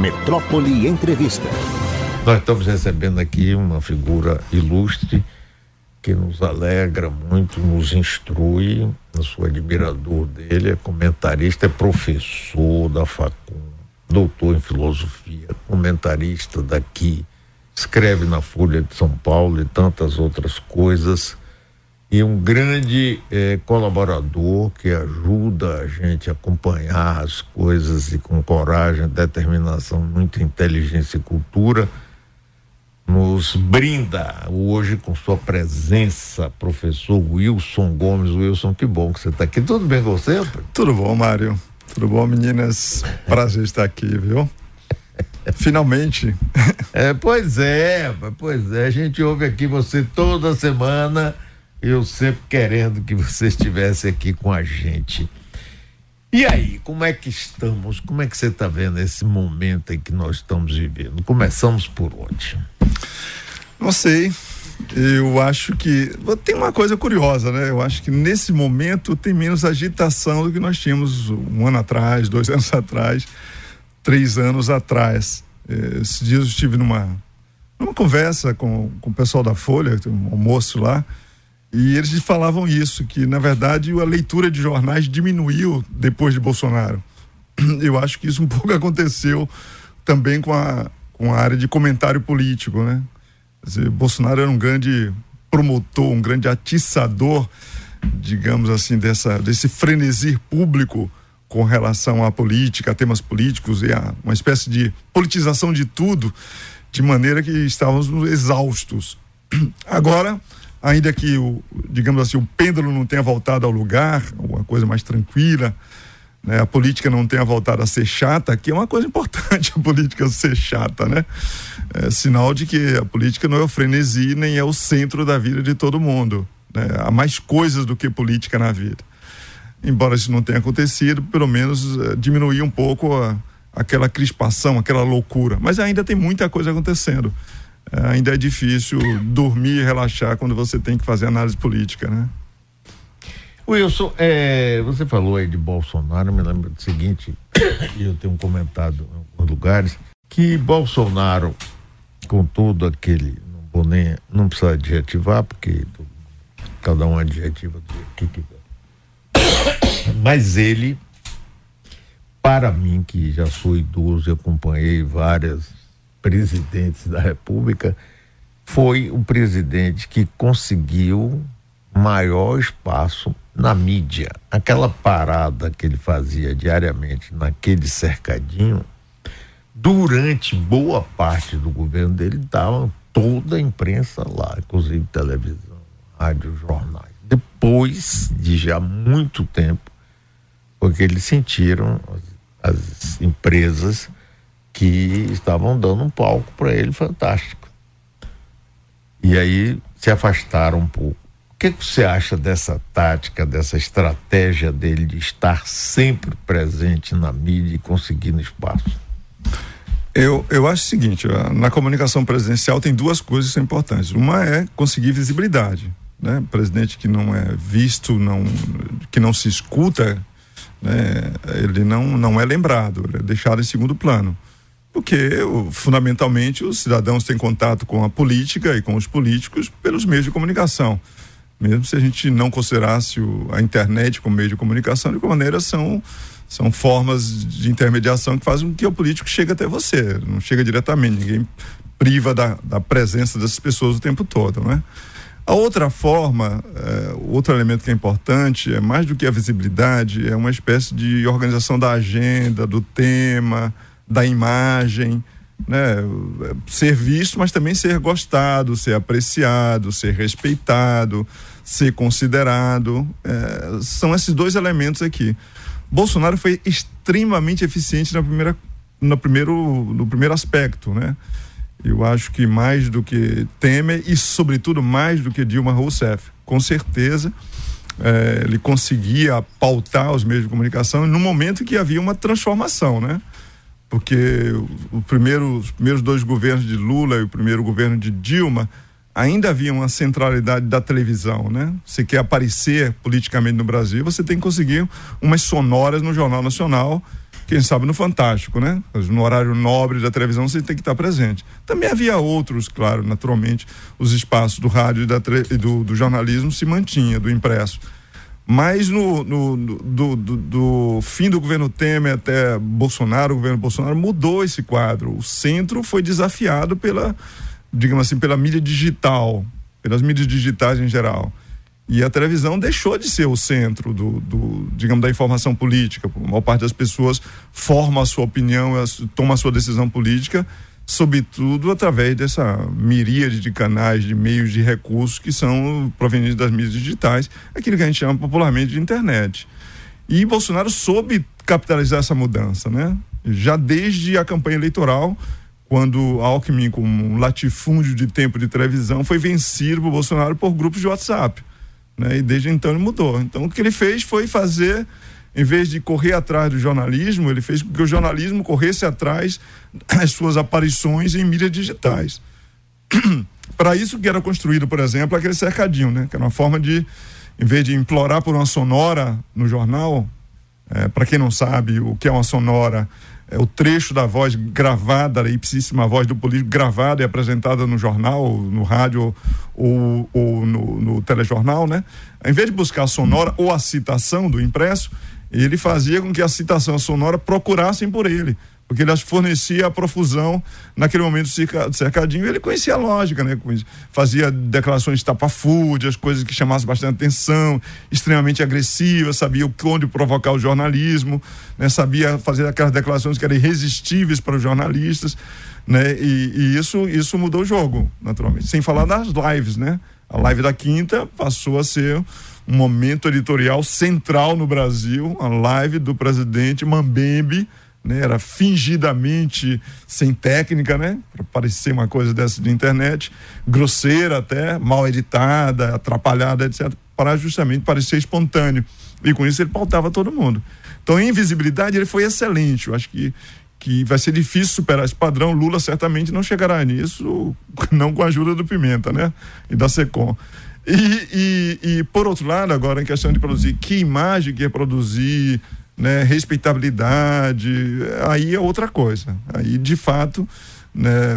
Metrópole Entrevista. Nós estamos recebendo aqui uma figura ilustre que nos alegra muito, nos instrui. Eu sou admirador dele, é comentarista, é professor da Facum, doutor em filosofia, comentarista daqui, escreve na Folha de São Paulo e tantas outras coisas. E um grande eh, colaborador que ajuda a gente a acompanhar as coisas e com coragem, determinação, muita inteligência e cultura nos brinda hoje com sua presença, professor Wilson Gomes. Wilson, que bom que você está aqui. Tudo bem com você? Tudo bom, Mário. Tudo bom, meninas? Prazer estar aqui, viu? Finalmente. É, pois é, pois é. A gente ouve aqui você toda semana. Eu sempre querendo que você estivesse aqui com a gente. E aí, como é que estamos? Como é que você está vendo esse momento em que nós estamos vivendo? Começamos por onde? Não sei. Eu acho que tem uma coisa curiosa, né? Eu acho que nesse momento tem menos agitação do que nós tínhamos um ano atrás, dois anos atrás, três anos atrás. Eh, esses dias eu estive numa, numa conversa com, com o pessoal da Folha, um almoço lá, e eles falavam isso, que na verdade a leitura de jornais diminuiu depois de Bolsonaro. Eu acho que isso um pouco aconteceu também com a, com a área de comentário político, né? Dizer, Bolsonaro era um grande promotor, um grande atiçador, digamos assim, dessa, desse frenesi público com relação à política, a temas políticos e a uma espécie de politização de tudo, de maneira que estávamos exaustos. Agora, ainda que o, digamos assim, o pêndulo não tenha voltado ao lugar, uma coisa mais tranquila, né? a política não tenha voltado a ser chata, que é uma coisa importante a política ser chata, né? É sinal de que a política não é o frenesi nem é o centro da vida de todo mundo. Né? Há mais coisas do que política na vida. Embora isso não tenha acontecido, pelo menos é, diminuir um pouco a, aquela crispação, aquela loucura. Mas ainda tem muita coisa acontecendo ainda é difícil dormir e relaxar quando você tem que fazer análise política, né? Wilson, é, você falou aí de Bolsonaro, me lembro do seguinte, e eu tenho comentado em alguns lugares, que Bolsonaro, com todo aquele, não vou nem, não precisa adjetivar, porque cada um adjetiva do que quiser. Mas ele, para mim, que já sou idoso e acompanhei várias presidentes da República, foi o presidente que conseguiu maior espaço na mídia. Aquela parada que ele fazia diariamente naquele cercadinho, durante boa parte do governo dele, estava toda a imprensa lá, inclusive televisão, rádio, jornais. Depois de já muito tempo, porque eles sentiram as, as empresas que estavam dando um palco para ele fantástico. E aí se afastaram um pouco. O que, que você acha dessa tática, dessa estratégia dele de estar sempre presente na mídia e conseguindo espaço? Eu, eu acho o seguinte: na comunicação presidencial tem duas coisas que são importantes. Uma é conseguir visibilidade. Né? Presidente que não é visto, não, que não se escuta, né? ele não, não é lembrado, ele é deixado em segundo plano porque fundamentalmente os cidadãos têm contato com a política e com os políticos pelos meios de comunicação. Mesmo se a gente não considerasse o, a internet como meio de comunicação, de qualquer maneira são, são formas de intermediação que fazem com que o político chegue até você, não chega diretamente, ninguém priva da, da presença dessas pessoas o tempo todo, né? A outra forma, é, outro elemento que é importante, é mais do que a visibilidade, é uma espécie de organização da agenda, do tema, da imagem, né? Ser visto, mas também ser gostado, ser apreciado, ser respeitado, ser considerado. É, são esses dois elementos aqui. Bolsonaro foi extremamente eficiente na primeira, no, primeiro, no primeiro aspecto, né? Eu acho que mais do que Temer e, sobretudo, mais do que Dilma Rousseff. Com certeza, é, ele conseguia pautar os meios de comunicação no momento que havia uma transformação, né? Porque o primeiro, os primeiros dois governos de Lula e o primeiro governo de Dilma ainda havia uma centralidade da televisão, né? Você quer aparecer politicamente no Brasil, você tem que conseguir umas sonoras no Jornal Nacional quem sabe no Fantástico, né? No horário nobre da televisão você tem que estar presente. Também havia outros, claro, naturalmente, os espaços do rádio e, da, do, do, jornalismo se mantinha, do impresso. Mas no, no, do, do, do, fim do governo Temer até Bolsonaro, o governo Bolsonaro mudou esse quadro. O centro foi desafiado pela, digamos assim, pela mídia digital, pelas mídias digitais em geral. E a televisão deixou de ser o centro do, do, digamos, da informação política. A maior parte das pessoas forma a sua opinião, toma a sua decisão política, sobretudo através dessa miríade de canais, de meios de recursos que são provenientes das mídias digitais, aquilo que a gente chama popularmente de internet. E Bolsonaro soube capitalizar essa mudança, né? Já desde a campanha eleitoral, quando Alckmin, com um latifúndio de tempo de televisão, foi vencido por Bolsonaro por grupos de WhatsApp. Né? E desde então ele mudou. Então o que ele fez foi fazer, em vez de correr atrás do jornalismo, ele fez com que o jornalismo corresse atrás das suas aparições em mídias digitais. Para isso que era construído, por exemplo, aquele cercadinho, né? Que era uma forma de, em vez de implorar por uma sonora no jornal, é, para quem não sabe o que é uma sonora, é, o trecho da voz gravada, a ipsíssima voz do político gravada e apresentada no jornal, no rádio ou, ou no, no telejornal, né? Em vez de buscar a sonora ou a citação do impresso, ele fazia com que a citação sonora procurassem por ele porque ele fornecia a profusão naquele momento cercadinho. Ele conhecia a lógica, né? Fazia declarações tapafúrdias, coisas que chamassem bastante atenção, extremamente agressivas, sabia onde provocar o jornalismo, né? Sabia fazer aquelas declarações que eram irresistíveis para os jornalistas, né? E, e isso, isso mudou o jogo, naturalmente. Sem falar das lives, né? A live da quinta passou a ser um momento editorial central no Brasil, a live do presidente Mambembe, né? Era fingidamente sem técnica, né? Para parecer uma coisa dessa de internet, grosseira até, mal editada, atrapalhada, etc. Para justamente parecer espontâneo. E com isso ele pautava todo mundo. Então, em visibilidade, ele foi excelente. Eu acho que, que vai ser difícil superar esse padrão. Lula certamente não chegará nisso, não com a ajuda do Pimenta, né? E da SECOM. E, e, e, por outro lado, agora, em questão de produzir, que imagem que é produzir, né, respeitabilidade, aí é outra coisa. Aí, de fato, né,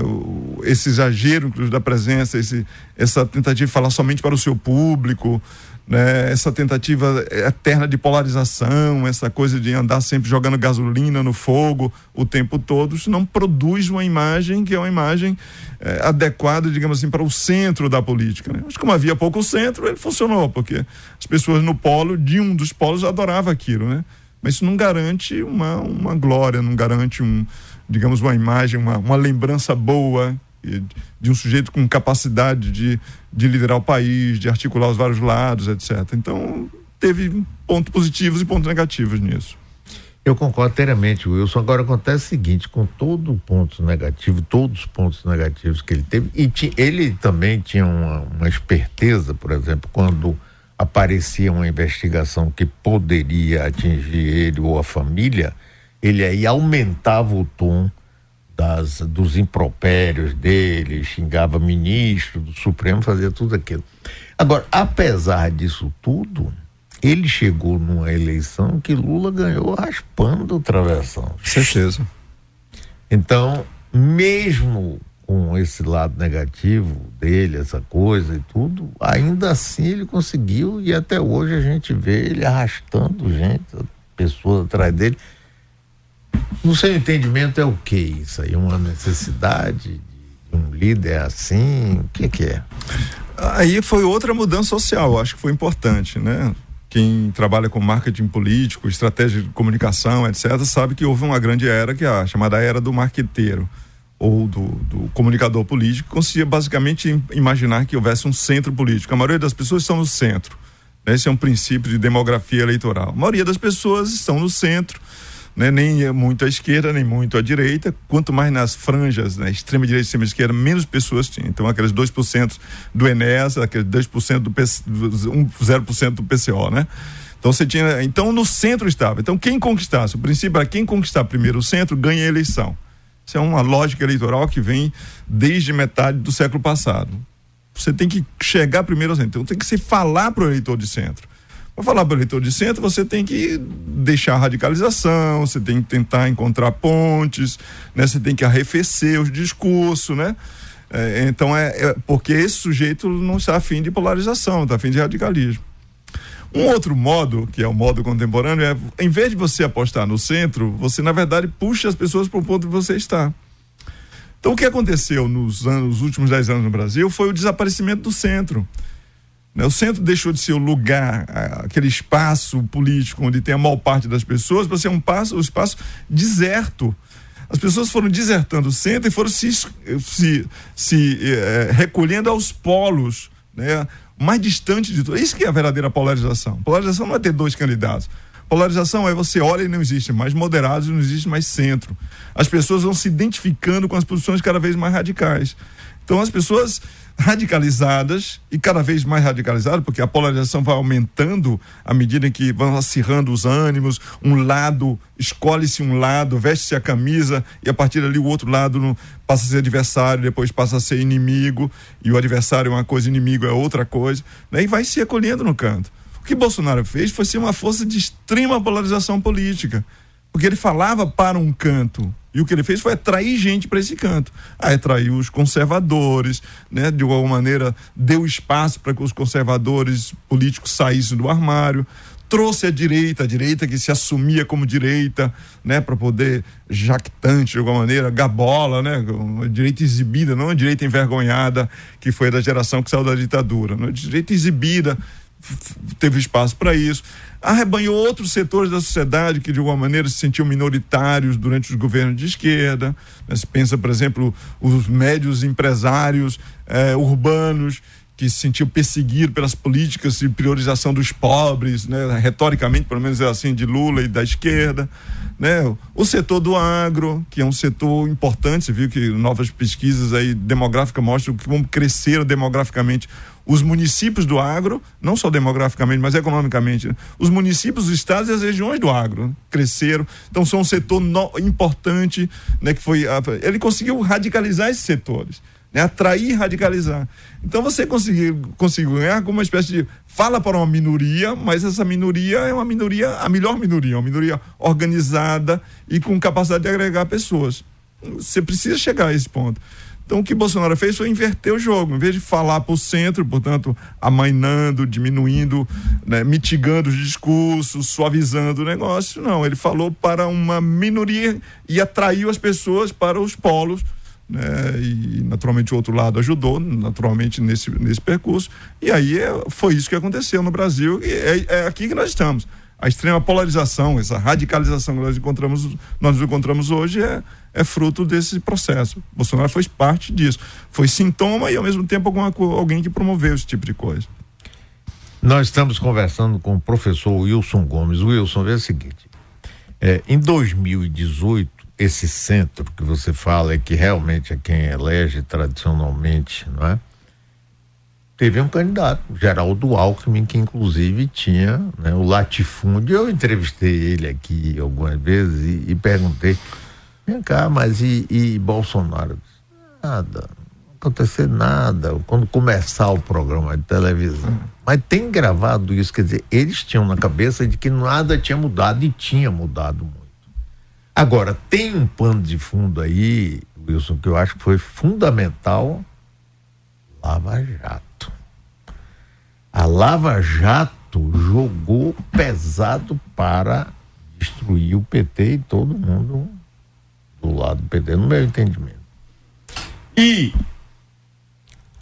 esse exagero, inclusive, da presença, esse, essa tentativa de falar somente para o seu público, né, essa tentativa eterna de polarização, essa coisa de andar sempre jogando gasolina no fogo o tempo todo, isso não produz uma imagem que é uma imagem é, adequada, digamos assim, para o centro da política. Né? Mas como havia pouco centro, ele funcionou, porque as pessoas no polo, de um dos polos, adoravam aquilo, né? Mas isso não garante uma, uma glória, não garante um, digamos, uma imagem, uma, uma lembrança boa de um sujeito com capacidade de, de liderar o país, de articular os vários lados, etc. Então, teve pontos positivos e pontos negativos nisso. Eu concordo inteiramente, Wilson. Agora acontece o seguinte, com todo ponto negativo, todos os pontos negativos que ele teve, e ele também tinha uma, uma esperteza, por exemplo, quando aparecia uma investigação que poderia atingir ele ou a família, ele aí aumentava o tom das, dos impropérios dele, xingava ministro do Supremo, fazia tudo aquilo. Agora, apesar disso tudo, ele chegou numa eleição que Lula ganhou raspando o travessão. Certeza. Então, mesmo com esse lado negativo dele, essa coisa e tudo, ainda assim ele conseguiu e até hoje a gente vê ele arrastando gente, pessoas atrás dele. No seu entendimento é o que isso aí? Uma necessidade de um líder assim? O que, que é? Aí foi outra mudança social, acho que foi importante, né? Quem trabalha com marketing político, estratégia de comunicação, etc., sabe que houve uma grande era, que é a chamada era do marqueteiro ou do, do, comunicador político conseguia basicamente imaginar que houvesse um centro político. A maioria das pessoas estão no centro. Né? Esse é um princípio de demografia eleitoral. A maioria das pessoas estão no centro, né? nem muito à esquerda, nem muito à direita. Quanto mais nas franjas, né? extrema direita e extrema esquerda, menos pessoas tinham. Então, aqueles 2% do Enes, aqueles 2% do, PC, 0% do PCO, né? Então você tinha, então no centro estava. Então quem conquistasse, o princípio era quem conquistar primeiro o centro ganha a eleição. Isso é uma lógica eleitoral que vem desde metade do século passado. Você tem que chegar primeiro ao centro. Então tem que se falar para o eleitor de centro. Para falar para o eleitor de centro, você tem que deixar a radicalização, você tem que tentar encontrar pontes, né? Você tem que arrefecer os discursos, né? É, então é, é, porque esse sujeito não está afim de polarização, está afim de radicalismo. Um outro modo, que é o modo contemporâneo, é em vez de você apostar no centro, você na verdade puxa as pessoas para o ponto que você está. Então o que aconteceu nos anos, últimos dez anos no Brasil foi o desaparecimento do centro. Né? O centro deixou de ser o lugar, aquele espaço político onde tem a maior parte das pessoas, para ser um, passo, um espaço deserto. As pessoas foram desertando o centro e foram se, se, se eh, recolhendo aos polos, né? mais distante de tudo. Isso que é a verdadeira polarização. Polarização não é ter dois candidatos. Polarização é você olha e não existe mais moderados não existe mais centro. As pessoas vão se identificando com as posições cada vez mais radicais. Então as pessoas radicalizadas e cada vez mais radicalizadas, porque a polarização vai aumentando à medida em que vão acirrando os ânimos, um lado, escolhe-se um lado, veste-se a camisa e a partir dali o outro lado passa a ser adversário, depois passa a ser inimigo, e o adversário é uma coisa, inimigo é outra coisa, né? e vai se acolhendo no canto. O que Bolsonaro fez foi ser uma força de extrema polarização política, porque ele falava para um canto, e o que ele fez foi atrair gente para esse canto. Aí atraiu os conservadores, né? de alguma maneira deu espaço para que os conservadores políticos saíssem do armário. Trouxe a direita, a direita que se assumia como direita, né, para poder jactante de alguma maneira, gabola, né, uma direita exibida, não uma direita envergonhada que foi da geração que saiu da ditadura, uma direita exibida, teve espaço para isso. Arrebanhou outros setores da sociedade que, de alguma maneira, se sentiam minoritários durante os governos de esquerda. Né? Se pensa, por exemplo, os médios empresários eh, urbanos que se sentiam perseguidos pelas políticas de priorização dos pobres, né? retoricamente, pelo menos é assim, de Lula e da esquerda. Né? O setor do agro, que é um setor importante, viu que novas pesquisas aí demográficas mostram que vão crescer demograficamente os municípios do agro, não só demograficamente, mas economicamente, né? os municípios, os estados e as regiões do agro né? cresceram. Então são um setor no, importante, né, que foi ele conseguiu radicalizar esses setores, né, atrair e radicalizar. Então você conseguiu, conseguiu ganhar com uma espécie de fala para uma minoria, mas essa minoria é uma minoria, a melhor minoria, uma minoria organizada e com capacidade de agregar pessoas. Você precisa chegar a esse ponto. Então o que Bolsonaro fez foi inverter o jogo, em vez de falar para o centro, portanto, amainando, diminuindo, né, mitigando os discursos, suavizando o negócio, não, ele falou para uma minoria e atraiu as pessoas para os polos. Né, e naturalmente o outro lado ajudou, naturalmente nesse, nesse percurso, e aí é, foi isso que aconteceu no Brasil, e é, é aqui que nós estamos a extrema polarização, essa radicalização que nós encontramos, nós encontramos hoje é, é fruto desse processo. Bolsonaro foi parte disso. Foi sintoma e, ao mesmo tempo, alguma, alguém que promoveu esse tipo de coisa. Nós estamos conversando com o professor Wilson Gomes. Wilson, vê o seguinte: é, em 2018, esse centro que você fala é que realmente é quem elege tradicionalmente, não é? teve um candidato, Geraldo Alckmin, que inclusive tinha né, o latifúndio. Eu entrevistei ele aqui algumas vezes e, e perguntei, vem cá, mas e, e Bolsonaro? Nada, não acontecer nada quando começar o programa de televisão. Mas tem gravado isso, quer dizer, eles tinham na cabeça de que nada tinha mudado e tinha mudado muito. Agora, tem um pano de fundo aí, Wilson, que eu acho que foi fundamental Lava Jato. A Lava Jato jogou pesado para destruir o PT e todo mundo do lado do PT, no meu entendimento. E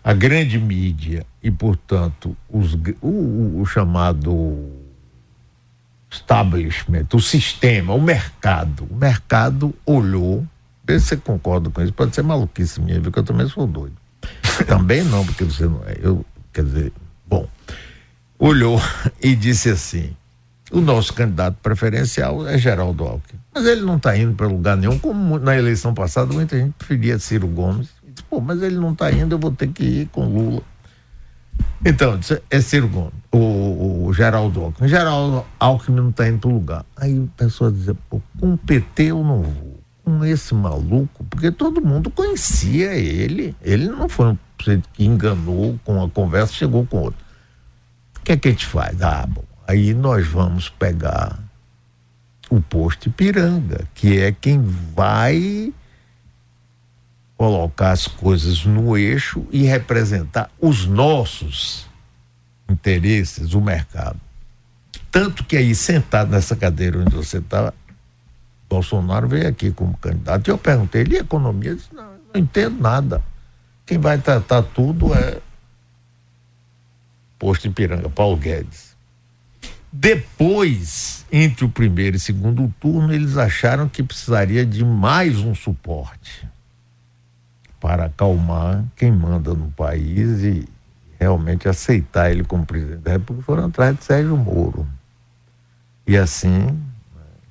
a grande mídia e, portanto, os, o, o chamado establishment, o sistema, o mercado. O mercado olhou, vê se você concorda com isso, pode ser maluquice minha, viu que eu também sou doido. também não, porque você não é. Eu, quer dizer, bom, olhou e disse assim: o nosso candidato preferencial é Geraldo Alckmin. Mas ele não está indo para lugar nenhum, como na eleição passada muita gente preferia Ciro Gomes. Disse, Pô, mas ele não está indo, eu vou ter que ir com Lula. Então, é Ciro Gomes, o, o Geraldo Alckmin. Geraldo Alckmin não está indo para lugar. Aí o pessoal dizia, pô, com o PT eu não vou. Com esse maluco, porque todo mundo conhecia ele. Ele não foi um que enganou com a conversa, chegou com outro. O que é que a gente faz? Ah, bom, aí nós vamos pegar o posto Ipiranga, que é quem vai colocar as coisas no eixo e representar os nossos interesses, o mercado. Tanto que aí, sentado nessa cadeira onde você está, Bolsonaro veio aqui como candidato e eu perguntei, ele economia? Disse, não, não entendo nada. Quem vai tratar tudo é posto em Piranga, Paulo Guedes. Depois, entre o primeiro e segundo turno, eles acharam que precisaria de mais um suporte para acalmar quem manda no país e realmente aceitar ele como presidente da República. Foram atrás de Sérgio Moro. E assim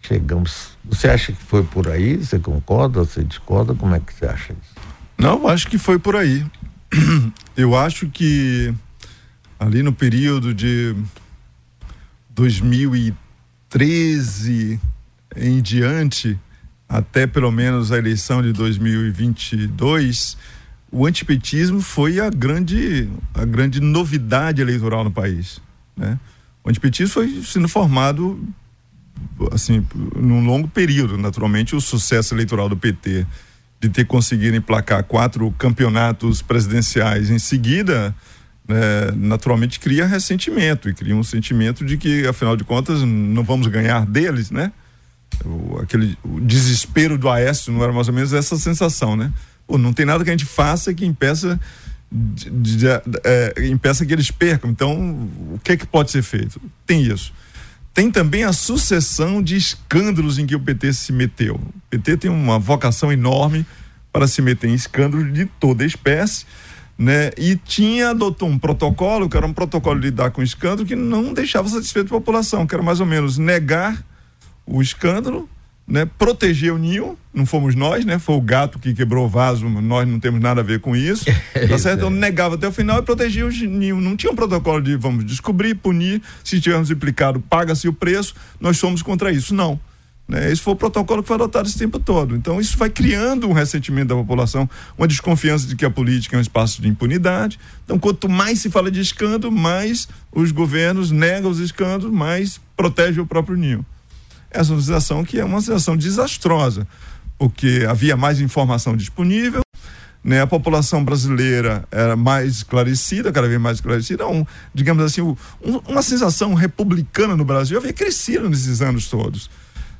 chegamos. Você acha que foi por aí? Você concorda? Você discorda? Como é que você acha isso? Não, acho que foi por aí. Eu acho que ali no período de 2013 em diante, até pelo menos a eleição de 2022, o antipetismo foi a grande, a grande novidade eleitoral no país. Né? O antipetismo foi sendo formado assim, num longo período. Naturalmente, o sucesso eleitoral do PT de ter conseguido emplacar quatro campeonatos presidenciais em seguida, né, naturalmente cria ressentimento e cria um sentimento de que, afinal de contas, não vamos ganhar deles, né? O, aquele o desespero do Aécio não era mais ou menos essa sensação, né? Pô, não tem nada que a gente faça que impeça de, de, de, é, impeça que eles percam. Então, o que é que pode ser feito? Tem isso. Tem também a sucessão de escândalos em que o PT se meteu. O PT tem uma vocação enorme para se meter em escândalos de toda espécie, né? E tinha adotou um protocolo, que era um protocolo de lidar com escândalo, que não deixava satisfeito a população, que era mais ou menos negar o escândalo, né? Proteger o ninho, não fomos nós, né? Foi o gato que quebrou o vaso, nós não temos nada a ver com isso. tá certo? Então negava até o final e protegia o ninho. Não tinha um protocolo de vamos descobrir, punir, se tivermos implicado, paga-se o preço, nós somos contra isso. Não. Né? Esse foi o protocolo que foi adotado esse tempo todo. Então, isso vai criando um ressentimento da população, uma desconfiança de que a política é um espaço de impunidade. Então, quanto mais se fala de escândalo, mais os governos negam os escândalos, mais protege o próprio ninho essa situação que é uma situação desastrosa, porque havia mais informação disponível, né? A população brasileira era mais esclarecida, cada vez mais esclarecida, um, digamos assim, um, uma sensação republicana no Brasil havia crescido nesses anos todos.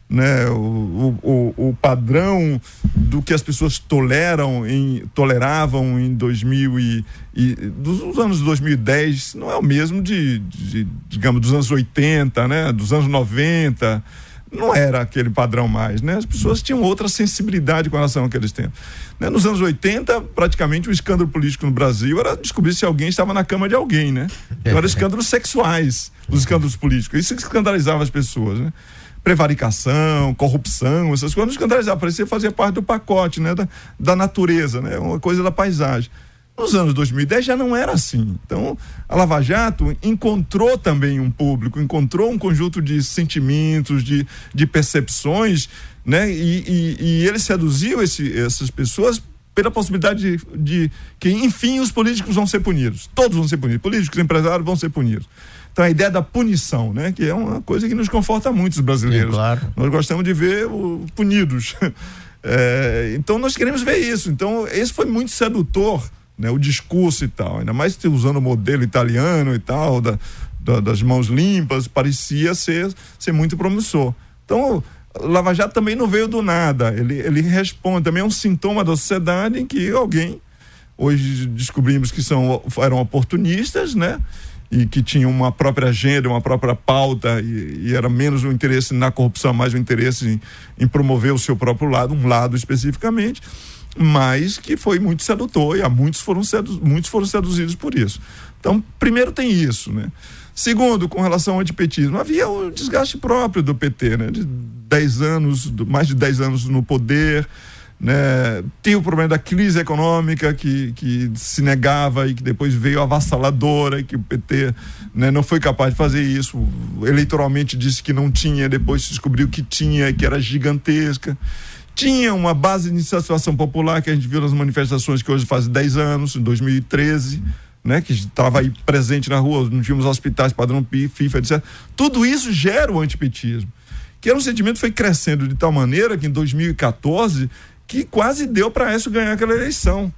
Né, o, o, o padrão do que as pessoas toleram em, toleravam em 2000 e, e dos anos 2010 não é o mesmo de, de, digamos dos anos 80, né, dos anos 90 não era aquele padrão mais, né? As pessoas tinham outra sensibilidade com relação àqueles tempos. Né? Nos anos 80, praticamente o escândalo político no Brasil era descobrir se alguém estava na cama de alguém, né? Então, eram escândalos sexuais, os escândalos políticos. Isso escandalizava as pessoas, né? Prevaricação, corrupção, essas coisas não escandalizavam, parecia fazer parte do pacote, né? Da, da natureza, né? Uma coisa da paisagem. Nos anos 2010 já não era assim. Então, a Lava Jato encontrou também um público, encontrou um conjunto de sentimentos, de, de percepções, né? E, e, e ele seduziu esse, essas pessoas pela possibilidade de, de, que, enfim, os políticos vão ser punidos. Todos vão ser punidos. Políticos, empresários vão ser punidos. Então, a ideia da punição, né? Que é uma coisa que nos conforta muito os brasileiros. claro. Nós gostamos de ver o, punidos. É, então, nós queremos ver isso. Então, esse foi muito sedutor né, o discurso e tal, ainda mais usando o modelo italiano e tal, da, da, das mãos limpas, parecia ser, ser muito promissor. Então, Lava Jato também não veio do nada, ele, ele responde, também é um sintoma da sociedade em que alguém, hoje descobrimos que são, eram oportunistas, né? E que tinham uma própria agenda, uma própria pauta, e, e era menos o interesse na corrupção, mais o interesse em, em promover o seu próprio lado, um lado especificamente mas que foi muito sedutor e há muitos foram, muitos foram seduzidos por isso. Então, primeiro tem isso, né? Segundo, com relação ao antipetismo, havia o desgaste próprio do PT, né? De 10 anos, mais de 10 anos no poder, né? Tem o problema da crise econômica que, que se negava e que depois veio avassaladora e que o PT né, não foi capaz de fazer isso. Eleitoralmente disse que não tinha, depois se descobriu que tinha e que era gigantesca tinha uma base de insatisfação popular que a gente viu nas manifestações que hoje faz 10 anos, em 2013, né, que estava aí presente na rua, não tínhamos hospitais padrão FIFA, etc. Tudo isso gera o antipetismo. Que era um sentimento que foi crescendo de tal maneira que em 2014 que quase deu para Écio ganhar aquela eleição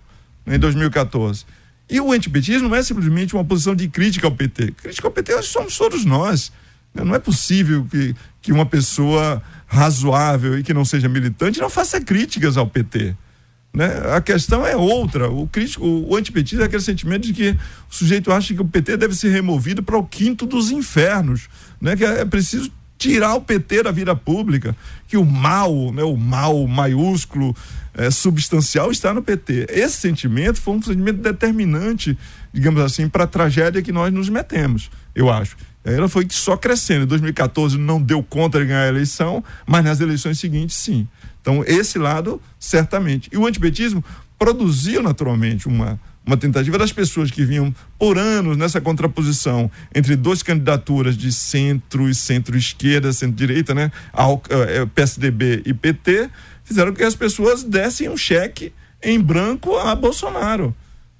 né, em 2014. E o antipetismo não é simplesmente uma posição de crítica ao PT. Crítica ao PT somos todos nós. Né. Não é possível que, que uma pessoa razoável e que não seja militante não faça críticas ao PT. Né? A questão é outra. O crítico, o, antipetismo é aquele sentimento de que o sujeito acha que o PT deve ser removido para o quinto dos infernos, né? Que é, é preciso tirar o PT da vida pública, que o mal, né, o mal maiúsculo, é, substancial está no PT. Esse sentimento foi um sentimento determinante, digamos assim, para a tragédia que nós nos metemos, eu acho. Ela foi só crescendo. Em 2014 não deu conta de ganhar a eleição, mas nas eleições seguintes sim. Então, esse lado, certamente. E o antipetismo produziu naturalmente uma, uma tentativa das pessoas que vinham por anos nessa contraposição entre duas candidaturas de centro e centro-esquerda, centro-direita, né? Ao, é, PSDB e PT, fizeram que as pessoas dessem um cheque em branco a Bolsonaro,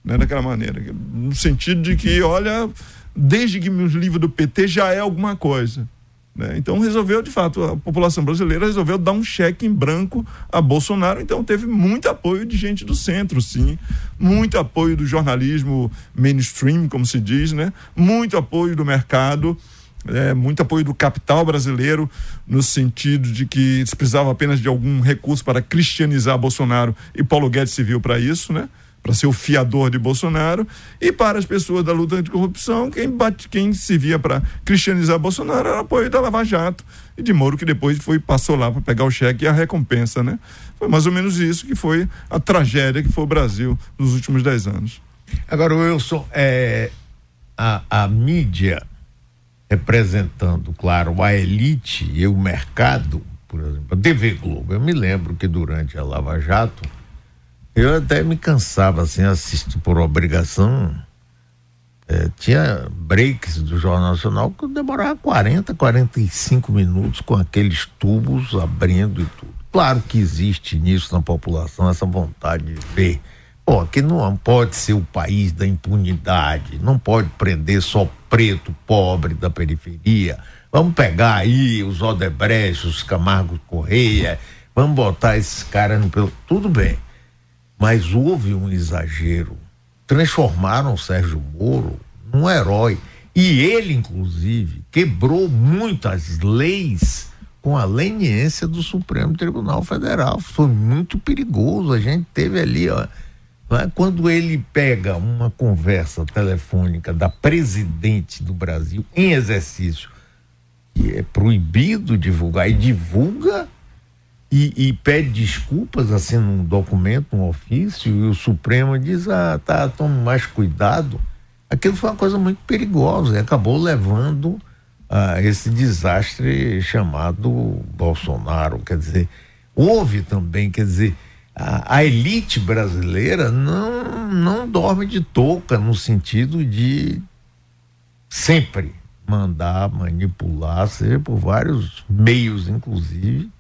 né? Daquela maneira, no sentido de que, olha, desde que os livros do PT já é alguma coisa. Né? Então resolveu, de fato, a população brasileira resolveu dar um cheque em branco a Bolsonaro. Então teve muito apoio de gente do centro, sim, muito apoio do jornalismo mainstream, como se diz, né? Muito apoio do mercado. É, muito apoio do capital brasileiro, no sentido de que se precisava apenas de algum recurso para cristianizar Bolsonaro e Paulo Guedes se viu para isso, né? Para ser o fiador de Bolsonaro, e para as pessoas da luta anticorrupção, quem, bate, quem se via para cristianizar Bolsonaro era apoio da Lava Jato e de Moro, que depois foi, passou lá para pegar o cheque e a recompensa, né? Foi mais ou menos isso que foi a tragédia que foi o Brasil nos últimos dez anos. Agora, Wilson, é, a, a mídia representando, claro, a elite e o mercado, por exemplo, a TV Globo, eu me lembro que durante a Lava Jato, eu até me cansava, assim, assistir por obrigação. É, tinha breaks do Jornal Nacional que demorava 40, 45 minutos com aqueles tubos abrindo e tudo. Claro que existe nisso na população essa vontade de ver. Pô, que não pode ser o país da impunidade, não pode prender só preto, pobre da periferia. Vamos pegar aí os Odebrecht, os Camargo Correia, vamos botar esses caras no pelo. Tudo bem. Mas houve um exagero. Transformaram o Sérgio Moro num herói. E ele, inclusive, quebrou muitas leis com a leniência do Supremo Tribunal Federal. Foi muito perigoso. A gente teve ali, ó, é? quando ele pega uma conversa telefônica da presidente do Brasil em exercício, que é proibido divulgar, e divulga e, e, pede desculpas, assim, num documento, um ofício, e o Supremo diz, ah, tá, tome mais cuidado. Aquilo foi uma coisa muito perigosa e acabou levando a esse desastre chamado Bolsonaro. Quer dizer, houve também, quer dizer, a, a elite brasileira não, não dorme de touca no sentido de sempre mandar manipular, seja por vários meios, inclusive,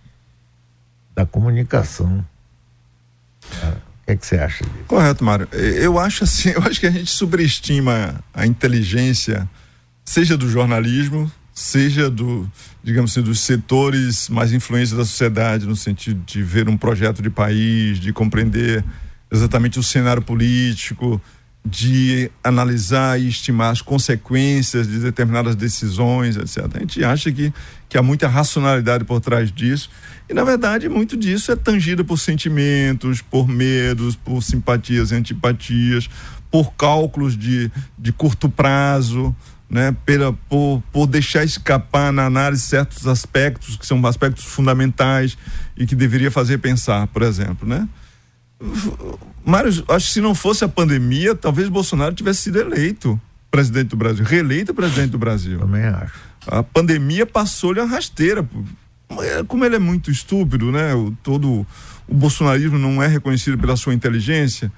da comunicação. O que, é que você acha disso? Correto, Mário. Eu acho assim, eu acho que a gente subestima a inteligência, seja do jornalismo, seja do, digamos assim, dos setores mais influentes da sociedade, no sentido de ver um projeto de país, de compreender exatamente o cenário político, de analisar e estimar as consequências de determinadas decisões, etc. A gente acha que, que há muita racionalidade por trás disso. E, na verdade, muito disso é tangido por sentimentos, por medos, por simpatias e antipatias, por cálculos de, de curto prazo, né? Pela, por, por deixar escapar na análise certos aspectos que são aspectos fundamentais e que deveria fazer pensar, por exemplo, né? Mário, acho que se não fosse a pandemia, talvez Bolsonaro tivesse sido eleito presidente do Brasil, reeleito presidente do Brasil. Também acho. A pandemia passou-lhe a rasteira. Como ele é muito estúpido, né? O, todo o bolsonarismo não é reconhecido pela sua inteligência,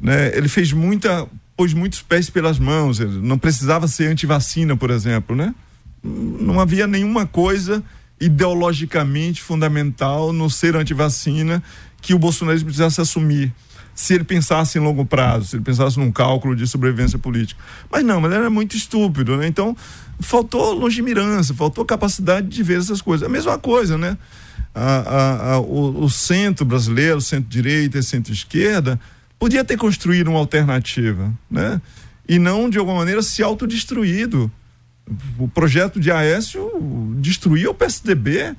né? Ele fez muita, pôs muitos pés pelas mãos. Ele não precisava ser antivacina, por exemplo, né? Não havia nenhuma coisa ideologicamente fundamental no ser antivacina que o bolsonarismo precisasse assumir se ele pensasse em longo prazo, se ele pensasse num cálculo de sobrevivência política. Mas não, mas ele era muito estúpido, né? Então, faltou longimirança, faltou capacidade de ver essas coisas. A mesma coisa, né? A, a, a, o, o, centro brasileiro, centro-direita e centro-esquerda, podia ter construído uma alternativa, né? E não, de alguma maneira, se autodestruído. O projeto de Aécio destruiu o PSDB,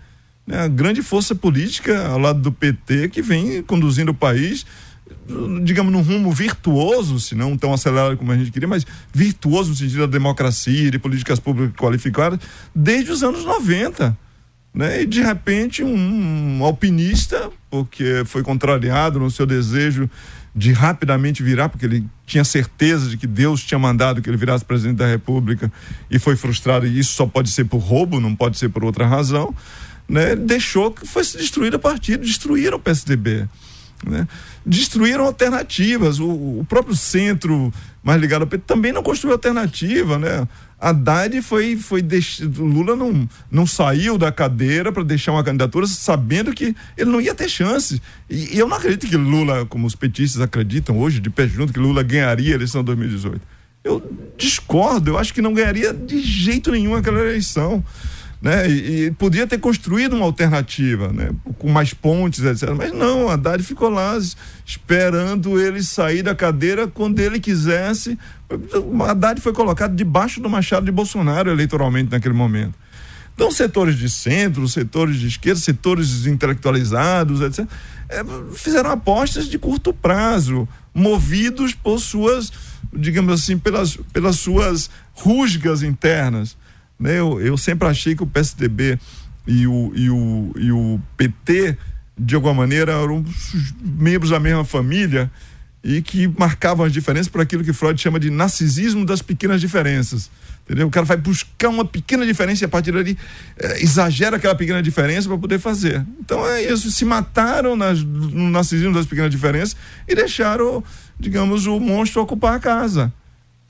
né? a grande força política ao lado do PT que vem conduzindo o país digamos, num rumo virtuoso, se não tão acelerado como a gente queria, mas virtuoso no sentido da democracia, de políticas públicas qualificadas, desde os anos 90. Né? E de repente um, um alpinista, porque foi contrariado no seu desejo de rapidamente virar, porque ele tinha certeza de que Deus tinha mandado que ele virasse presidente da República e foi frustrado, e isso só pode ser por roubo, não pode ser por outra razão, né? deixou que fosse destruído a partido, destruíram o PSDB. Né? Destruíram alternativas. O, o, próprio centro mais ligado ao PT também não construiu alternativa. Né? Haddad foi. foi deix... Lula não, não saiu da cadeira para deixar uma candidatura sabendo que ele não ia ter chance. E, e, eu não acredito que Lula, como os petistas acreditam hoje, de pé junto, que Lula ganharia a eleição de 2018. Eu discordo, eu acho que não ganharia de jeito nenhum aquela eleição né? E, e, podia ter construído uma alternativa, né? Com mais pontes, etc. Mas não, Haddad ficou lá esperando ele sair da cadeira quando ele quisesse. Haddad foi colocado debaixo do machado de Bolsonaro eleitoralmente naquele momento. Então, setores de centro, setores de esquerda, setores intelectualizados, etc., é, fizeram apostas de curto prazo, movidos por suas, digamos assim, pelas, pelas suas rusgas internas. Né? Eu, eu sempre achei que o PSDB e o, e, o, e o PT, de alguma maneira, eram membros da mesma família e que marcavam as diferenças por aquilo que Freud chama de narcisismo das pequenas diferenças. Entendeu? O cara vai buscar uma pequena diferença e a partir dali é, exagera aquela pequena diferença para poder fazer. Então é isso, se mataram nas, no narcisismo das pequenas diferenças e deixaram, digamos, o monstro ocupar a casa.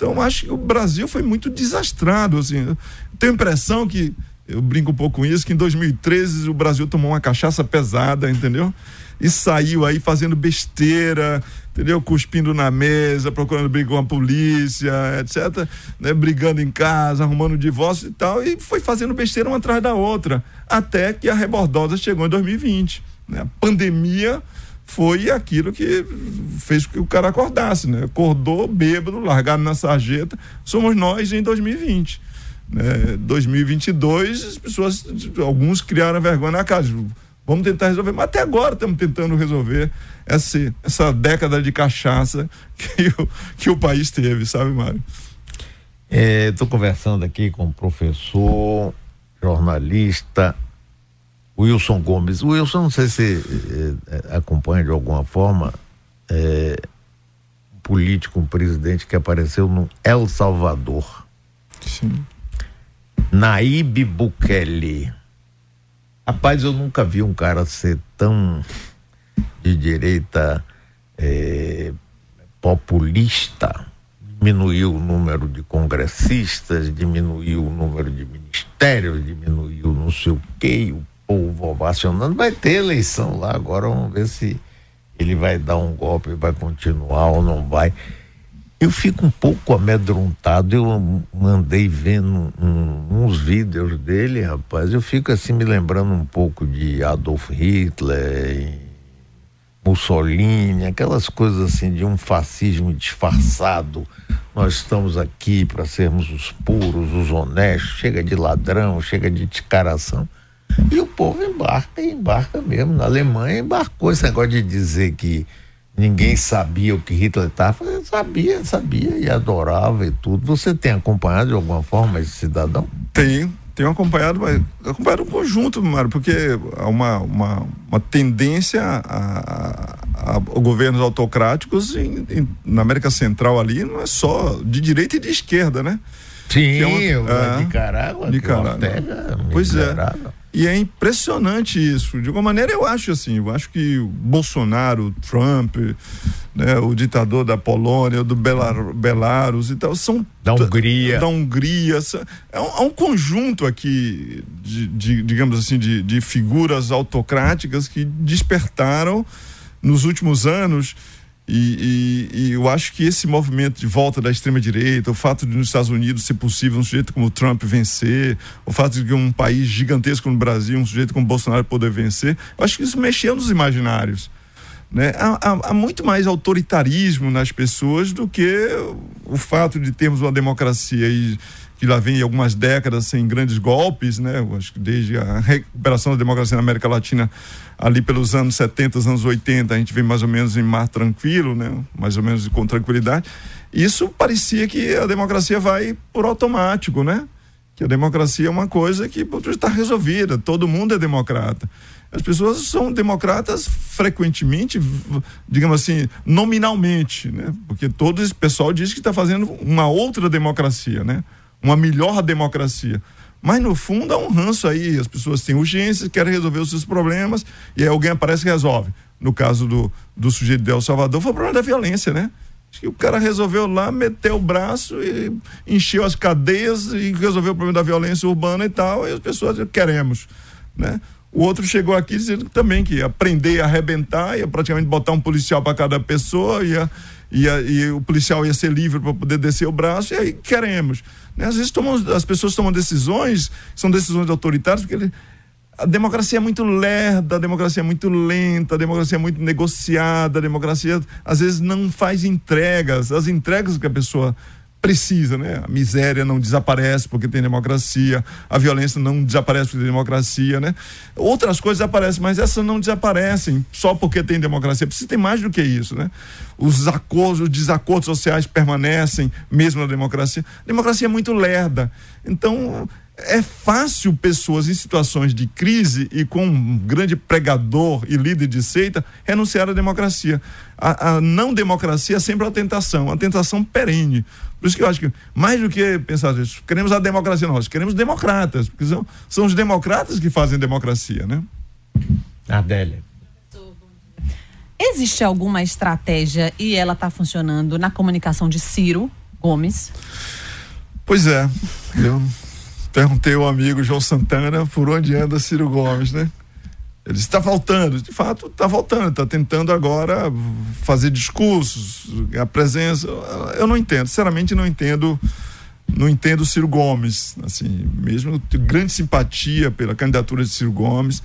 Então, acho que o Brasil foi muito desastrado. Assim. Tenho a impressão que, eu brinco um pouco com isso, que em 2013 o Brasil tomou uma cachaça pesada, entendeu? E saiu aí fazendo besteira, entendeu? Cuspindo na mesa, procurando briga com a polícia, etc. Né? Brigando em casa, arrumando divórcio e tal. E foi fazendo besteira uma atrás da outra. Até que a rebordosa chegou em 2020. Né? A pandemia foi aquilo que fez que o cara acordasse, né? Acordou bêbado, largado na sarjeta. Somos nós em 2020. Né? 2022, as pessoas, alguns criaram vergonha na casa. Vamos tentar resolver, mas até agora estamos tentando resolver essa, essa década de cachaça que o, que o país teve, sabe, Mário? Estou é, conversando aqui com o professor, jornalista, Wilson Gomes. Wilson, não sei se é, acompanha de alguma forma, é, um político, um presidente que apareceu no El Salvador. Sim. Naíbe Bukele. Rapaz, eu nunca vi um cara ser tão de direita é, populista. Diminuiu o número de congressistas, diminuiu o número de ministérios, diminuiu não sei o quê, o povo ovacionando, vai ter eleição lá agora, vamos ver se ele vai dar um golpe, vai continuar ou não vai. Eu fico um pouco amedrontado, eu mandei vendo um, uns vídeos dele, rapaz, eu fico assim me lembrando um pouco de Adolf Hitler, Mussolini, aquelas coisas assim de um fascismo disfarçado. Nós estamos aqui para sermos os puros, os honestos, chega de ladrão, chega de descaração. E o povo embarca e embarca mesmo. Na Alemanha embarcou esse negócio de dizer que ninguém sabia o que Hitler estava. Sabia, sabia e adorava e tudo. Você tem acompanhado de alguma forma esse cidadão? Tenho, tenho acompanhado, mas acompanhado um conjunto, Mário, porque há uma, uma, uma tendência a, a, a governos autocráticos em, em, na América Central ali, não é só de direita e de esquerda, né? Sim, é uma, é, Nicarágua, Nicarágua. Ortega, pois é. E é impressionante isso. De alguma maneira, eu acho assim. Eu acho que o Bolsonaro, Trump, né, o ditador da Polônia, do Belar, Belarus e tal, são. Da Hungria. Da Hungria. É um, é um conjunto aqui, de, de digamos assim, de, de figuras autocráticas que despertaram nos últimos anos, e, e, e, eu acho que esse movimento de volta da extrema-direita, o fato de nos Estados Unidos ser possível um sujeito como Trump vencer, o fato de um país gigantesco como o Brasil, um sujeito como Bolsonaro poder vencer, eu acho que isso mexeu nos imaginários. Né? Há, há, há, muito mais autoritarismo nas pessoas do que o fato de termos uma democracia e que lá vem algumas décadas sem grandes golpes, né? Eu acho que desde a recuperação da democracia na América Latina ali pelos anos 70, anos 80, a gente vem mais ou menos em mar tranquilo, né? Mais ou menos com tranquilidade. Isso parecia que a democracia vai por automático, né? Que a democracia é uma coisa que está resolvida, todo mundo é democrata. As pessoas são democratas frequentemente, digamos assim, nominalmente, né? Porque todo esse pessoal diz que está fazendo uma outra democracia, né? Uma melhor democracia. Mas no fundo há um ranço aí, as pessoas têm urgências, querem resolver os seus problemas e aí alguém aparece e resolve. No caso do, do sujeito de El Salvador, foi o problema da violência, né? Que o cara resolveu lá, meteu o braço e encheu as cadeias e resolveu o problema da violência urbana e tal, e as pessoas queremos, né? O outro chegou aqui dizendo também que ia prender, arrebentar, ia praticamente botar um policial para cada pessoa, ia, ia, e o policial ia ser livre para poder descer o braço, e aí queremos. Né? Às vezes tomam, as pessoas tomam decisões, são decisões autoritárias, porque ele, a democracia é muito lerda, a democracia é muito lenta, a democracia é muito negociada, a democracia às vezes não faz entregas, as entregas que a pessoa precisa, né? A miséria não desaparece porque tem democracia, a violência não desaparece porque tem democracia, né? Outras coisas aparecem, mas essas não desaparecem só porque tem democracia. Precisa ter mais do que isso, né? Os acordos, os desacordos sociais permanecem mesmo na democracia. A democracia é muito lerda. Então, é fácil pessoas em situações de crise e com um grande pregador e líder de seita renunciar à democracia. A, a não democracia é sempre uma tentação, uma tentação perene. Por isso que eu acho que, mais do que pensar isso, queremos a democracia, nós queremos democratas, porque são, são os democratas que fazem democracia, né? Adélia. Existe alguma estratégia e ela está funcionando na comunicação de Ciro Gomes? Pois é, eu perguntei ao amigo João Santana por onde anda Ciro Gomes, né? Ele está faltando, de fato está faltando, está tentando agora fazer discursos, a presença. Eu não entendo, sinceramente não entendo, não entendo Ciro Gomes, assim, mesmo grande simpatia pela candidatura de Ciro Gomes.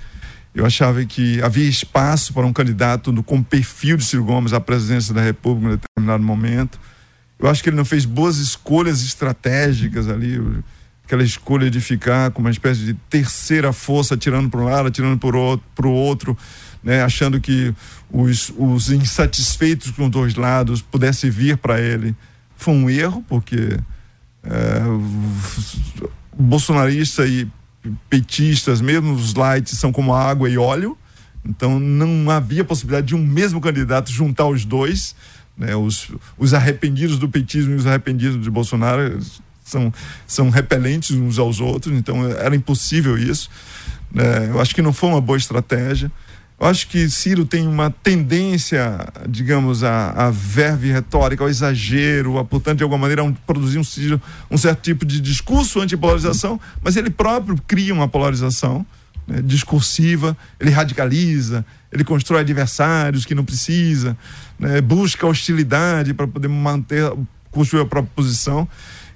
Eu achava que havia espaço para um candidato com perfil de Ciro Gomes à presidência da República em determinado momento. Eu acho que ele não fez boas escolhas estratégicas ali aquela escolha de ficar com uma espécie de terceira força, atirando para um lado, atirando para o outro, né, achando que os, os insatisfeitos com dois lados pudessem vir para ele. Foi um erro, porque é, bolsonarista e petistas, mesmo os light, são como água e óleo. Então não havia possibilidade de um mesmo candidato juntar os dois. Né, os, os arrependidos do petismo e os arrependidos de Bolsonaro são, são repelentes uns aos outros, então era impossível isso. É, eu acho que não foi uma boa estratégia. Eu acho que Ciro tem uma tendência, digamos, a, a verve retórica, ao exagero, a, portanto, de alguma maneira, a produzir um, um certo tipo de discurso antipolarização, mas ele próprio cria uma polarização né, discursiva, ele radicaliza, ele constrói adversários que não precisa, né, busca hostilidade para poder manter, construir a própria posição.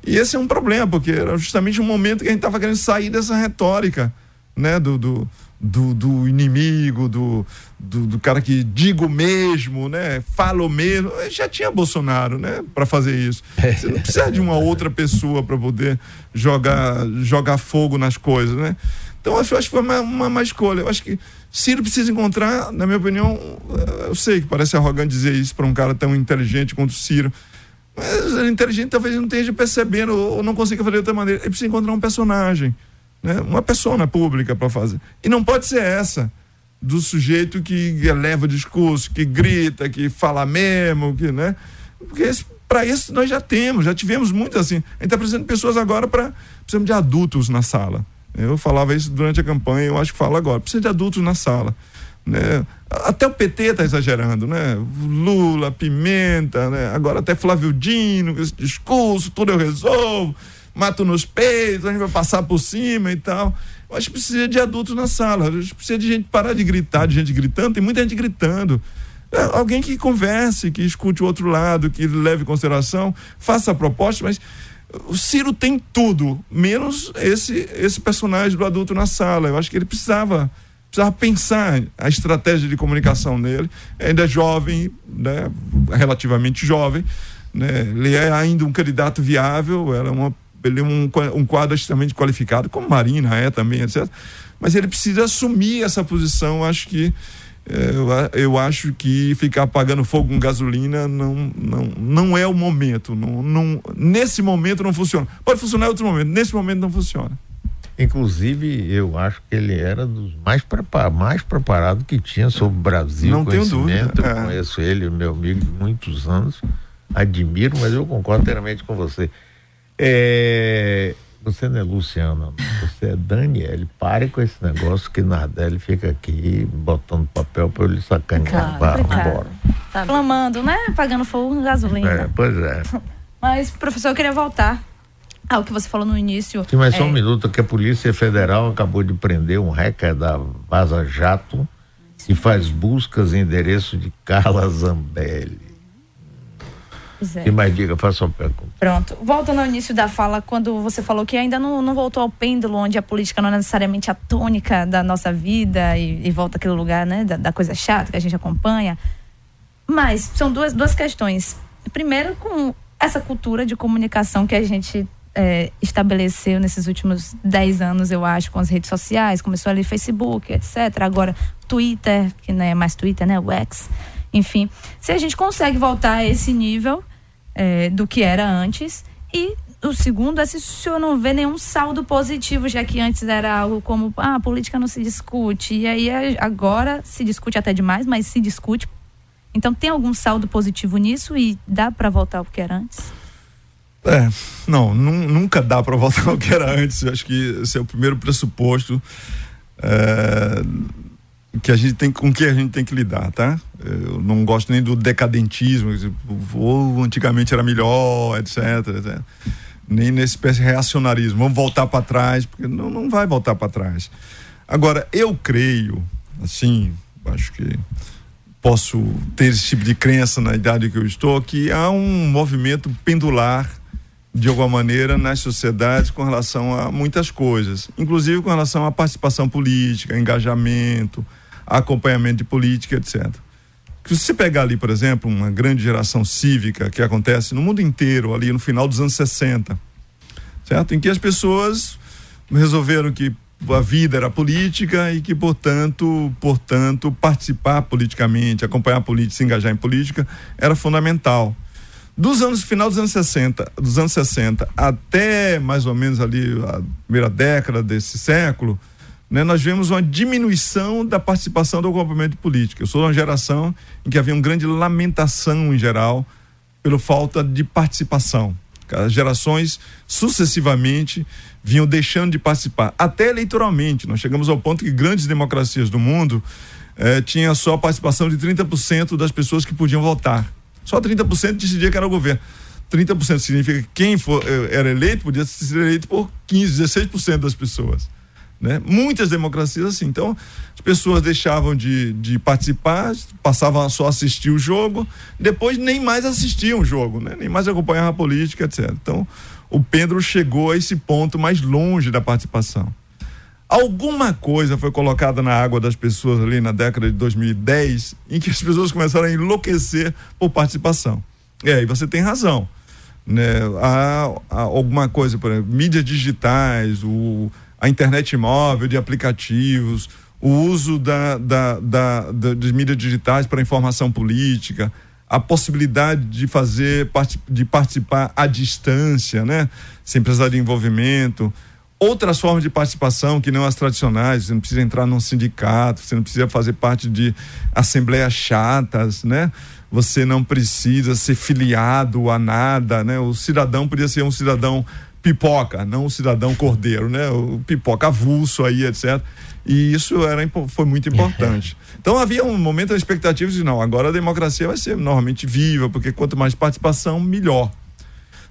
E esse é um problema, porque era justamente um momento que a gente estava querendo sair dessa retórica, né? Do, do, do, do inimigo, do, do, do, cara que digo mesmo, né? Falo mesmo. Já tinha Bolsonaro, né? Para fazer isso. Você não precisa de uma outra pessoa para poder jogar, jogar fogo nas coisas, né? Então, eu acho, que foi uma, uma má escolha. Eu acho que Ciro precisa encontrar, na minha opinião, eu sei que parece arrogante dizer isso para um cara tão inteligente quanto o Ciro, mas é inteligente talvez não esteja percebendo ou não consiga fazer de outra maneira. Ele precisa encontrar um personagem, né? uma pessoa pública para fazer. E não pode ser essa do sujeito que eleva o discurso, que grita, que fala mesmo, que, né? Porque para isso nós já temos, já tivemos muito assim. A gente está precisando de pessoas agora para. Precisamos de adultos na sala. Eu falava isso durante a campanha, eu acho que falo agora. Precisa de adultos na sala. Né? Até o PT está exagerando, né? Lula, Pimenta, né? Agora até Flávio Dino, esse discurso, tudo eu resolvo, mato nos peitos, a gente vai passar por cima e tal. Acho que precisa de adultos na sala, a gente precisa de gente parar de gritar, de gente gritando, tem muita gente gritando. É, alguém que converse, que escute o outro lado, que leve em consideração, faça a proposta, mas o Ciro tem tudo, menos esse esse personagem do adulto na sala. Eu acho que ele precisava precisava pensar a estratégia de comunicação dele. Ainda é jovem, né, relativamente jovem, né, ele é ainda um candidato viável, ela é uma, ele é um, um quadro extremamente qualificado, como Marina é também, etc. Mas ele precisa assumir essa posição, acho que é, eu, eu, acho que ficar apagando fogo com gasolina não, não, não é o momento. Não, não, nesse momento não funciona. Pode funcionar em outro momento, nesse momento não funciona. Inclusive, eu acho que ele era dos mais, prepar, mais preparados que tinha sobre o Brasil. Não tenho dúvida. Eu é. conheço ele, meu amigo de muitos anos. Admiro, mas eu concordo inteiramente com você. É, você não é Luciana, você é Daniele. Pare com esse negócio que Nardelli fica aqui botando papel para eu lhe sacanear. Claro, embora. Tá clamando, né? Pagando fogo com gasolina. É, pois é. Mas, professor, eu queria voltar ao que você falou no início. Sim, mas é... só um é, minuto, que a Polícia Federal acabou de prender um hacker da Vaza Jato Sim. e faz buscas em endereço de Carla Zambelli. É. E mais diga, faça uma pergunta. Pronto. Voltando ao início da fala, quando você falou que ainda não, não voltou ao pêndulo, onde a política não é necessariamente a tônica da nossa vida e, e volta aquele lugar, né, da, da, coisa chata que a gente acompanha. Mas são duas, duas questões. Primeiro, com essa cultura de comunicação que a gente é, estabeleceu nesses últimos dez anos, eu acho, com as redes sociais, começou ali Facebook, etc. Agora, Twitter, que não é mais Twitter, né, o X. Enfim, se a gente consegue voltar a esse nível é, do que era antes. E o segundo é se o senhor não vê nenhum saldo positivo, já que antes era algo como, ah, a política não se discute. E aí é, agora se discute até demais, mas se discute. Então tem algum saldo positivo nisso e dá para voltar ao que era antes? É, não, nunca dá para voltar ao que era antes. Eu acho que esse é o primeiro pressuposto. É, que a gente tem com que a gente tem que lidar, tá? Eu não gosto nem do decadentismo, ou antigamente era melhor, etc, etc. Nem nesse reacionarismo. Vamos voltar para trás, porque não, não vai voltar para trás. Agora, eu creio, assim, acho que posso ter esse tipo de crença na idade que eu estou, que há um movimento pendular de alguma maneira nas sociedades com relação a muitas coisas, inclusive com relação à participação política, engajamento, acompanhamento de política, etc. Se você pegar ali, por exemplo, uma grande geração cívica que acontece no mundo inteiro, ali no final dos anos 60, certo? Em que as pessoas resolveram que a vida era política e que, portanto, portanto, participar politicamente, acompanhar a política, se engajar em política era fundamental. Dos anos final dos anos 60, dos anos 60 até mais ou menos ali a primeira década desse século, né, nós vemos uma diminuição da participação do acompanhamento político. Eu sou uma geração em que havia uma grande lamentação em geral pela falta de participação. As gerações sucessivamente vinham deixando de participar, até eleitoralmente. Nós chegamos ao ponto que grandes democracias do mundo eh, tinham só a participação de 30% das pessoas que podiam votar. Só 30% decidia que era o governo. 30% significa que quem for, eh, era eleito podia ser eleito por 15, 16% das pessoas. Né? Muitas democracias assim. Então, as pessoas deixavam de, de participar, passavam a só assistir o jogo, depois nem mais assistiam o jogo, né? nem mais acompanhavam a política, etc. Então, o pêndulo chegou a esse ponto mais longe da participação. Alguma coisa foi colocada na água das pessoas ali na década de 2010 em que as pessoas começaram a enlouquecer por participação. E aí você tem razão. Né? Há, há alguma coisa, por exemplo, mídias digitais, o a internet móvel, de aplicativos, o uso da, da, da, da de mídias digitais para informação política, a possibilidade de fazer, de participar à distância, né? Sem precisar de envolvimento. Outras formas de participação que não as tradicionais, você não precisa entrar num sindicato, você não precisa fazer parte de assembleias chatas, né? Você não precisa ser filiado a nada, né? O cidadão podia ser um cidadão pipoca, não o cidadão cordeiro, né? O pipoca avulso aí, etc. E isso era, foi muito importante. Então havia um momento de expectativa de não, agora a democracia vai ser normalmente viva, porque quanto mais participação, melhor.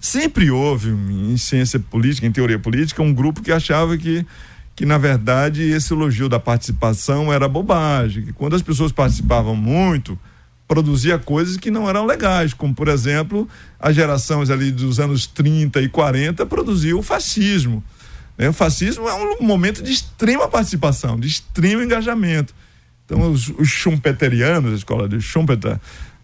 Sempre houve em ciência política, em teoria política, um grupo que achava que que na verdade esse elogio da participação era bobagem, que quando as pessoas participavam muito, produzia coisas que não eram legais, como por exemplo, as gerações ali dos anos 30 e 40 produziu o fascismo. Né? O fascismo é um momento de extrema participação, de extremo engajamento. Então, os, os schumpeterianos, a escola de Schumpeter,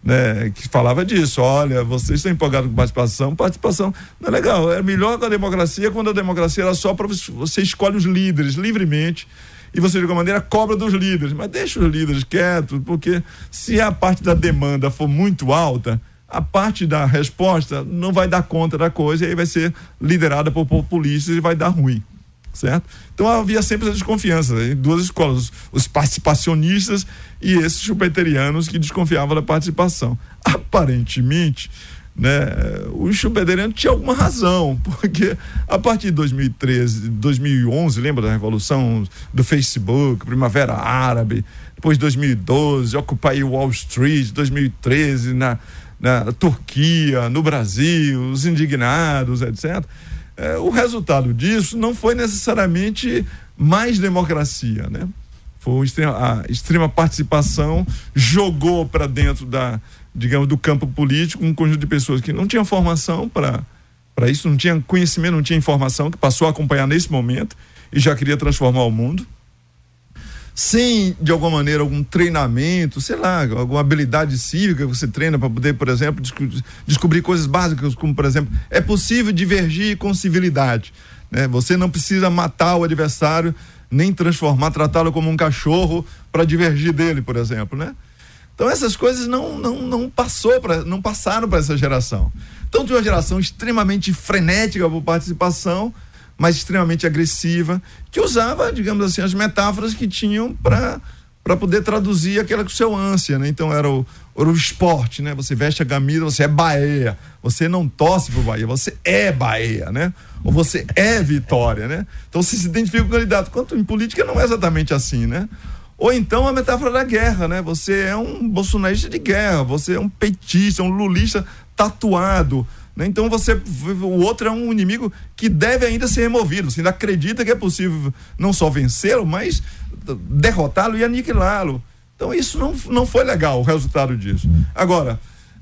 né, que falava disso. Olha, vocês estão empolgados com participação, participação não é legal. É melhor que a democracia quando a democracia era só para você escolhe os líderes livremente e você de alguma maneira cobra dos líderes, mas deixa os líderes quietos, porque se a parte da demanda for muito alta, a parte da resposta não vai dar conta da coisa e aí vai ser liderada por populistas e vai dar ruim certo? Então havia sempre essa desconfiança em duas escolas, os participacionistas e esses chupeterianos que desconfiavam da participação. Aparentemente, né, o chupeteriano tinha alguma razão, porque a partir de 2013, 2011, lembra da revolução do Facebook, Primavera Árabe, depois 2012, Occupy Wall Street, 2013 na, na Turquia, no Brasil, os indignados, etc é, o resultado disso não foi necessariamente mais democracia, né? Foi a extrema participação jogou para dentro da, digamos, do campo político um conjunto de pessoas que não tinham formação para para isso, não tinha conhecimento, não tinha informação, que passou a acompanhar nesse momento e já queria transformar o mundo sem, de alguma maneira, algum treinamento, sei lá, alguma habilidade cívica que você treina para poder, por exemplo, descobrir coisas básicas, como, por exemplo, é possível divergir com civilidade. Né? Você não precisa matar o adversário, nem transformar, tratá-lo como um cachorro para divergir dele, por exemplo, né? Então essas coisas não, não, não passou para não passaram para essa geração. Então tem uma geração extremamente frenética por participação, mas extremamente agressiva, que usava, digamos assim, as metáforas que tinham para para poder traduzir aquela que o seu ânsia, né? Então era o, era o esporte, né? Você veste a camisa, você é Bahia. Você não torce pro Bahia, você é Bahia, né? Ou você é Vitória, né? Então você se identifica com o candidato. Quanto em política não é exatamente assim, né? Ou então a metáfora da guerra, né? Você é um bolsonarista de guerra, você é um petista, um lulista tatuado? Então você, o outro é um inimigo que deve ainda ser removido. Você ainda acredita que é possível não só vencê-lo, mas derrotá-lo e aniquilá-lo. Então isso não, não foi legal o resultado disso. Agora,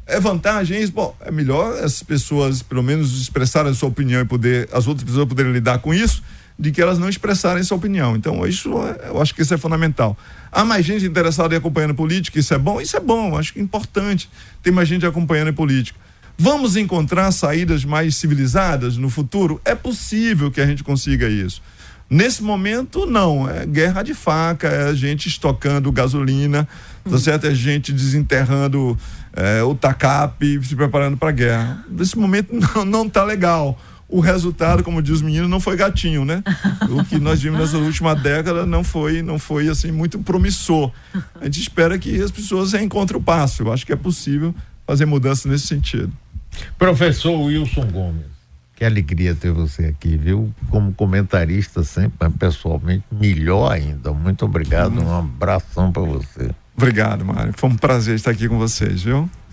é vantagem, bom, é melhor as pessoas pelo menos expressarem a sua opinião e poder, as outras pessoas poderem lidar com isso, de que elas não expressarem sua opinião. Então, isso eu acho que isso é fundamental. Há mais gente interessada em acompanhando política, isso é bom? Isso é bom, acho que é importante. Tem mais gente acompanhando política. Vamos encontrar saídas mais civilizadas no futuro? É possível que a gente consiga isso. Nesse momento, não. É guerra de faca, é a gente estocando gasolina, tá certo? É gente desenterrando é, o TACAP, se preparando para a guerra. Nesse momento, não, não tá legal. O resultado, como diz os meninos, não foi gatinho, né? O que nós vimos nessa última década não foi, não foi assim muito promissor. A gente espera que as pessoas encontrem o passo. Eu acho que é possível fazer mudança nesse sentido. Professor Wilson Gomes, que alegria ter você aqui, viu? Como comentarista sempre, mas pessoalmente melhor ainda. Muito obrigado, hum. um abração para você. Obrigado, Mário. Foi um prazer estar aqui com vocês, viu?